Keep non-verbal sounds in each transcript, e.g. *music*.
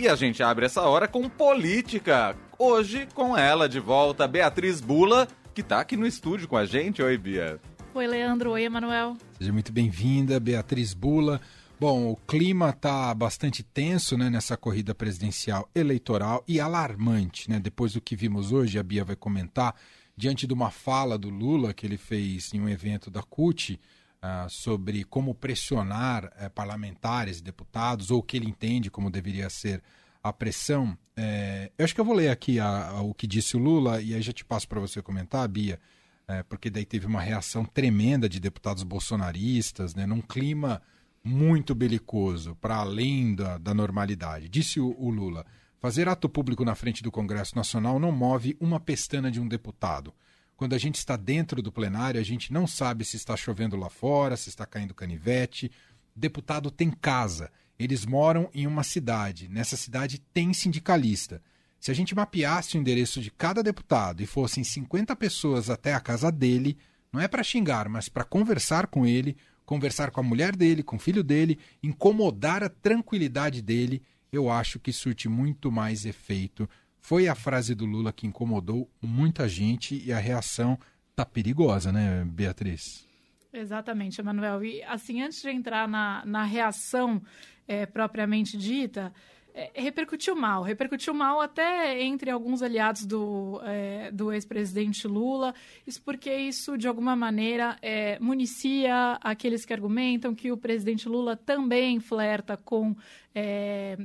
E a gente abre essa hora com política. Hoje, com ela de volta, Beatriz Bula, que tá aqui no estúdio com a gente. Oi, Bia. Oi, Leandro. Oi, Emanuel. Seja muito bem-vinda, Beatriz Bula. Bom, o clima está bastante tenso né, nessa corrida presidencial eleitoral e alarmante, né? Depois do que vimos hoje, a Bia vai comentar, diante de uma fala do Lula que ele fez em um evento da CUT, uh, sobre como pressionar uh, parlamentares e deputados, ou o que ele entende como deveria ser a pressão. É, eu acho que eu vou ler aqui a, a, o que disse o Lula e aí já te passo para você comentar, Bia, é, porque daí teve uma reação tremenda de deputados bolsonaristas, né, num clima muito belicoso, para além da, da normalidade. Disse o, o Lula: fazer ato público na frente do Congresso Nacional não move uma pestana de um deputado. Quando a gente está dentro do plenário, a gente não sabe se está chovendo lá fora, se está caindo canivete. Deputado tem casa. Eles moram em uma cidade. Nessa cidade tem sindicalista. Se a gente mapeasse o endereço de cada deputado e fossem 50 pessoas até a casa dele, não é para xingar, mas para conversar com ele, conversar com a mulher dele, com o filho dele, incomodar a tranquilidade dele, eu acho que surte muito mais efeito foi a frase do Lula que incomodou muita gente e a reação tá perigosa, né, Beatriz? Exatamente, Emanuel. E assim, antes de entrar na, na reação é, propriamente dita, é, repercutiu mal. Repercutiu mal até entre alguns aliados do, é, do ex-presidente Lula. Isso porque isso, de alguma maneira, é, municia aqueles que argumentam que o presidente Lula também flerta com é,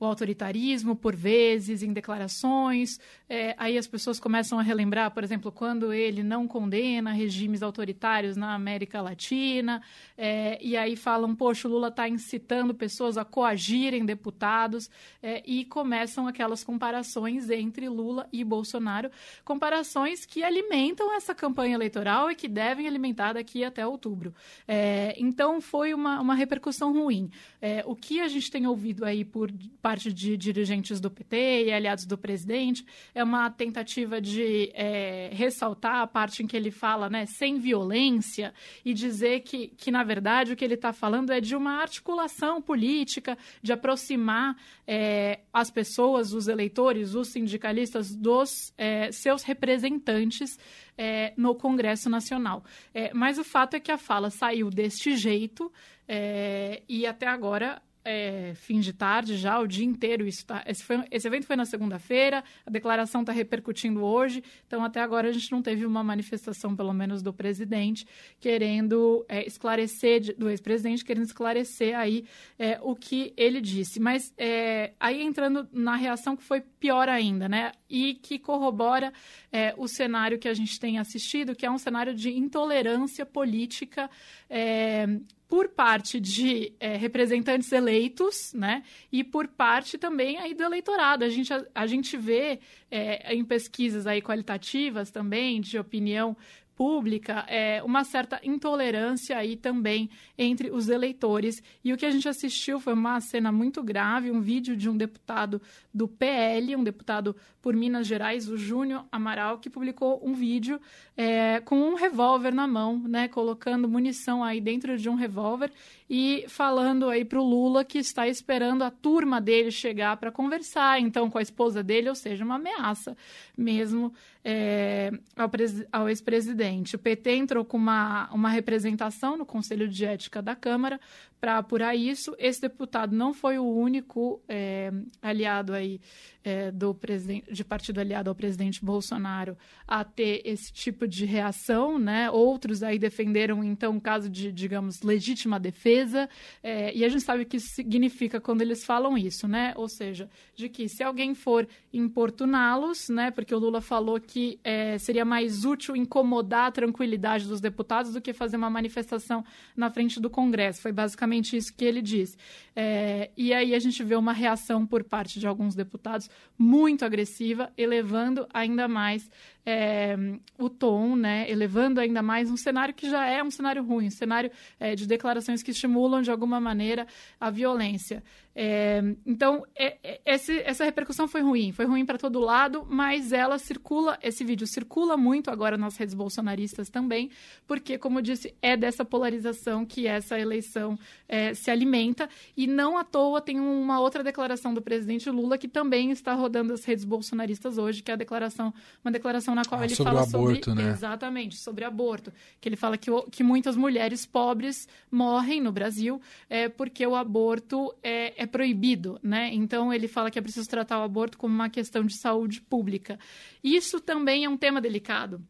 o autoritarismo, por vezes, em declarações. É, aí as pessoas começam a relembrar, por exemplo, quando ele não condena regimes autoritários na América Latina, é, e aí falam, poxa, o Lula está incitando pessoas a coagirem deputados, é, e começam aquelas comparações entre Lula e Bolsonaro, comparações que alimentam essa campanha eleitoral e que devem alimentar daqui até outubro. É, então, foi uma, uma repercussão ruim. É, o que a gente tem ouvido aí por parte de dirigentes do PT e aliados do presidente, é uma tentativa de é, ressaltar a parte em que ele fala, né, sem violência, e dizer que, que na verdade, o que ele está falando é de uma articulação política, de aproximar é, as pessoas, os eleitores, os sindicalistas dos é, seus representantes é, no Congresso Nacional. É, mas o fato é que a fala saiu deste jeito é, e até agora é, fim de tarde já, o dia inteiro. Isso tá, esse, foi, esse evento foi na segunda-feira, a declaração está repercutindo hoje, então até agora a gente não teve uma manifestação, pelo menos do presidente, querendo é, esclarecer, do ex-presidente, querendo esclarecer aí é, o que ele disse. Mas é, aí entrando na reação que foi pior ainda, né? E que corrobora é, o cenário que a gente tem assistido, que é um cenário de intolerância política é, por parte de é, representantes eleitos, né, e por parte também aí do eleitorado. A gente, a, a gente vê é, em pesquisas aí qualitativas também de opinião pública é, uma certa intolerância aí também entre os eleitores. E o que a gente assistiu foi uma cena muito grave, um vídeo de um deputado do PL, um deputado por Minas Gerais, o Júnior Amaral, que publicou um vídeo é, com um revólver na mão, né, colocando munição aí dentro de um revólver e falando aí para o Lula que está esperando a turma dele chegar para conversar, então com a esposa dele, ou seja, uma ameaça mesmo é, ao, ao ex-presidente. O PT entrou com uma, uma representação no Conselho de Ética da Câmara para apurar isso. Esse deputado não foi o único é, aliado aí é, do presidente, de partido aliado ao presidente Bolsonaro a ter esse tipo de reação, né? Outros aí defenderam então um caso de, digamos, legítima defesa. É, e a gente sabe o que isso significa quando eles falam isso, né? Ou seja, de que se alguém for importuná-los, né? Porque o Lula falou que seria mais útil incomodar a tranquilidade dos deputados do que fazer uma manifestação na frente do Congresso. Foi basicamente isso que ele disse. É, e aí a gente vê uma reação por parte de alguns deputados muito agressiva, elevando ainda mais é, o tom, né, elevando ainda mais um cenário que já é um cenário ruim, um cenário é, de declarações que estimulam de alguma maneira a violência. É, então, é, é, esse, essa repercussão foi ruim, foi ruim para todo lado, mas ela circula, esse vídeo circula muito agora nas redes bolsonaristas também, porque, como eu disse, é dessa polarização que essa eleição é, se alimenta, e não à toa tem uma outra declaração do presidente Lula que também está rodando as redes bolsonaristas hoje, que é a declaração, uma declaração na qual ah, ele sobre fala aborto, sobre né? exatamente sobre aborto, que ele fala que, que muitas mulheres pobres morrem no Brasil é, porque o aborto é, é proibido, né? Então ele fala que é preciso tratar o aborto como uma questão de saúde pública. Isso também é um tema delicado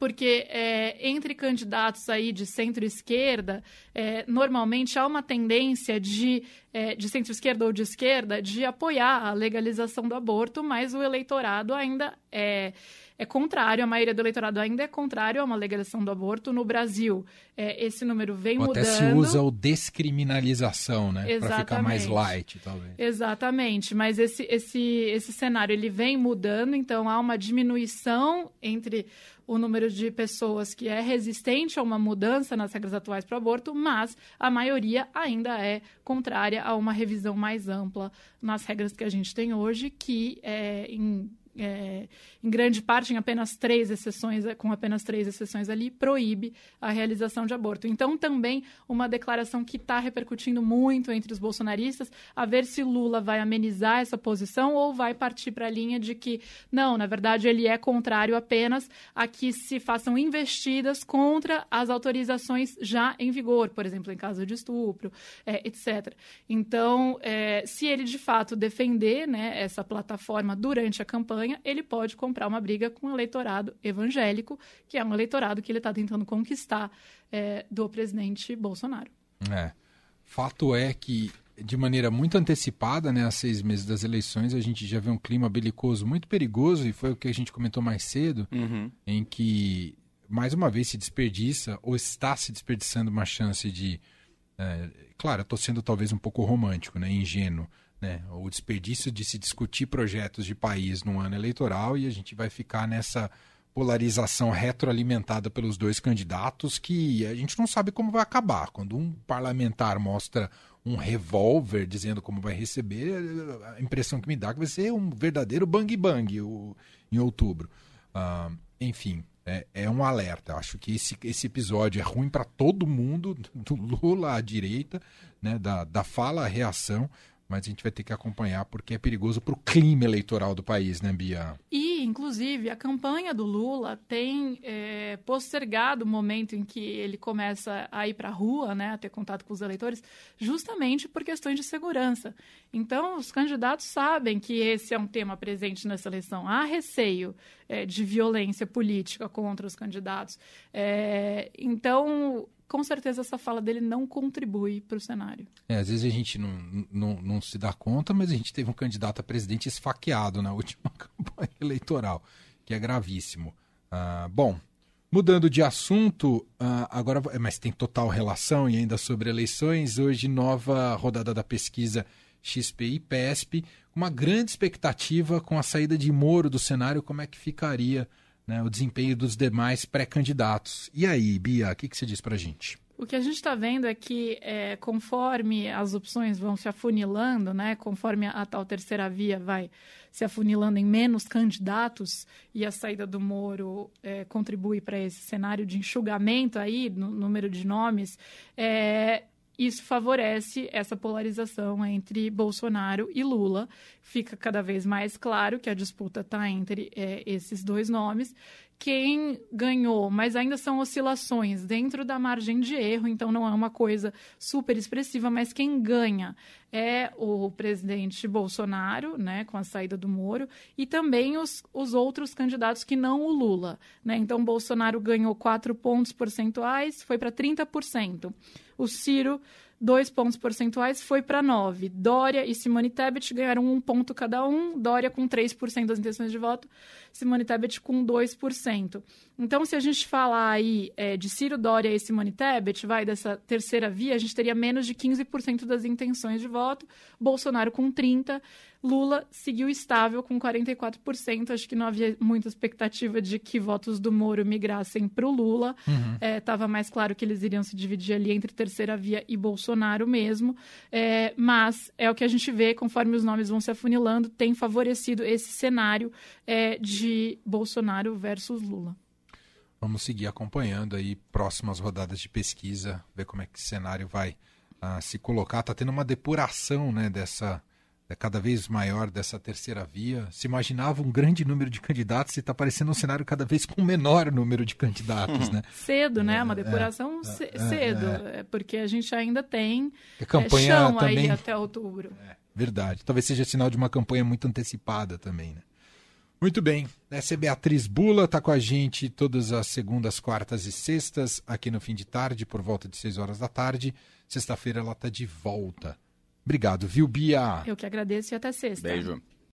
porque é, entre candidatos aí de centro-esquerda, é, normalmente há uma tendência de, é, de centro-esquerda ou de esquerda de apoiar a legalização do aborto, mas o eleitorado ainda é é contrário, a maioria do eleitorado ainda é contrário a uma legalização do aborto. No Brasil, é, esse número vem Ou mudando. Até se usa o descriminalização, né? Para ficar mais light, talvez. Exatamente, mas esse, esse, esse cenário ele vem mudando, então há uma diminuição entre o número de pessoas que é resistente a uma mudança nas regras atuais para o aborto, mas a maioria ainda é contrária a uma revisão mais ampla nas regras que a gente tem hoje, que é, em é, em grande parte, em apenas três exceções, com apenas três exceções ali, proíbe a realização de aborto. Então, também uma declaração que está repercutindo muito entre os bolsonaristas, a ver se Lula vai amenizar essa posição ou vai partir para a linha de que, não, na verdade, ele é contrário apenas a que se façam investidas contra as autorizações já em vigor, por exemplo, em caso de estupro, é, etc. Então, é, se ele de fato defender né, essa plataforma durante a campanha, campanha, ele pode comprar uma briga com o eleitorado evangélico, que é um eleitorado que ele está tentando conquistar é, do presidente Bolsonaro. É. Fato é que, de maneira muito antecipada, né, há seis meses das eleições, a gente já vê um clima belicoso muito perigoso, e foi o que a gente comentou mais cedo, uhum. em que, mais uma vez, se desperdiça, ou está se desperdiçando uma chance de. É, claro, eu estou sendo talvez um pouco romântico, né, ingênuo, né? O desperdício de se discutir projetos de país num ano eleitoral e a gente vai ficar nessa polarização retroalimentada pelos dois candidatos que a gente não sabe como vai acabar. Quando um parlamentar mostra um revólver dizendo como vai receber, a impressão que me dá é que vai ser um verdadeiro bang bang o, em outubro. Uh, enfim, é, é, um alerta. Acho que esse, esse episódio é ruim para todo mundo, *laughs* do Lula à direita, né, da, da fala à reação mas a gente vai ter que acompanhar porque é perigoso para o clima eleitoral do país, né, Bia? E, inclusive, a campanha do Lula tem é, postergado o momento em que ele começa a ir para a rua, né, a ter contato com os eleitores, justamente por questões de segurança. Então, os candidatos sabem que esse é um tema presente nessa eleição. Há receio é, de violência política contra os candidatos. É, então, com certeza essa fala dele não contribui para o cenário. É, às vezes a gente não, não, não se dá conta, mas a gente teve um candidato a presidente esfaqueado na *laughs* última campanha eleitoral, que é gravíssimo. Ah, bom, mudando de assunto, ah, agora, mas tem total relação e ainda sobre eleições, hoje nova rodada da pesquisa XPI-PESP, uma grande expectativa com a saída de Moro do cenário, como é que ficaria né, o desempenho dos demais pré-candidatos. E aí, Bia, o que, que você diz para a gente? O que a gente está vendo é que, é, conforme as opções vão se afunilando, né, conforme a, a, tal terceira via vai se afunilando em menos candidatos e a saída do Moro é, contribui para esse cenário de enxugamento aí no número de nomes, é, isso favorece essa polarização entre Bolsonaro e Lula. Fica cada vez mais claro que a disputa está entre é, esses dois nomes. Quem ganhou, mas ainda são oscilações dentro da margem de erro, então não é uma coisa super expressiva, mas quem ganha é o presidente Bolsonaro, né, com a saída do Moro, e também os, os outros candidatos que não o Lula. Né? Então, Bolsonaro ganhou 4 pontos percentuais, foi para 30%. O Ciro dois pontos percentuais, foi para 9. Dória e Simone Tebet ganharam um ponto cada um, Dória com 3% das intenções de voto, Simone Tebet com 2%. Então, se a gente falar aí é, de Ciro Dória e Simone Tebet, vai dessa terceira via, a gente teria menos de 15% das intenções de voto, Bolsonaro com 30%, Lula seguiu estável com 44%. Acho que não havia muita expectativa de que votos do Moro migrassem para o Lula. Estava uhum. é, mais claro que eles iriam se dividir ali entre terceira via e Bolsonaro mesmo. É, mas é o que a gente vê, conforme os nomes vão se afunilando, tem favorecido esse cenário é, de Bolsonaro versus Lula. Vamos seguir acompanhando aí próximas rodadas de pesquisa, ver como é que esse cenário vai uh, se colocar. Está tendo uma depuração né, dessa é cada vez maior dessa terceira via. Se imaginava um grande número de candidatos e está aparecendo um cenário cada vez com um menor número de candidatos, né? *laughs* Cedo, né? Uma é, depuração é, é, cedo, é, porque a gente ainda tem a campanha chão também... aí até outubro. verdade. Talvez seja sinal de uma campanha muito antecipada também, né? Muito bem. Essa é Beatriz Bula, está com a gente todas as segundas, quartas e sextas, aqui no fim de tarde, por volta de 6 horas da tarde. Sexta-feira ela está de volta. Obrigado, viu, Bia? Eu que agradeço e até sexta. Beijo.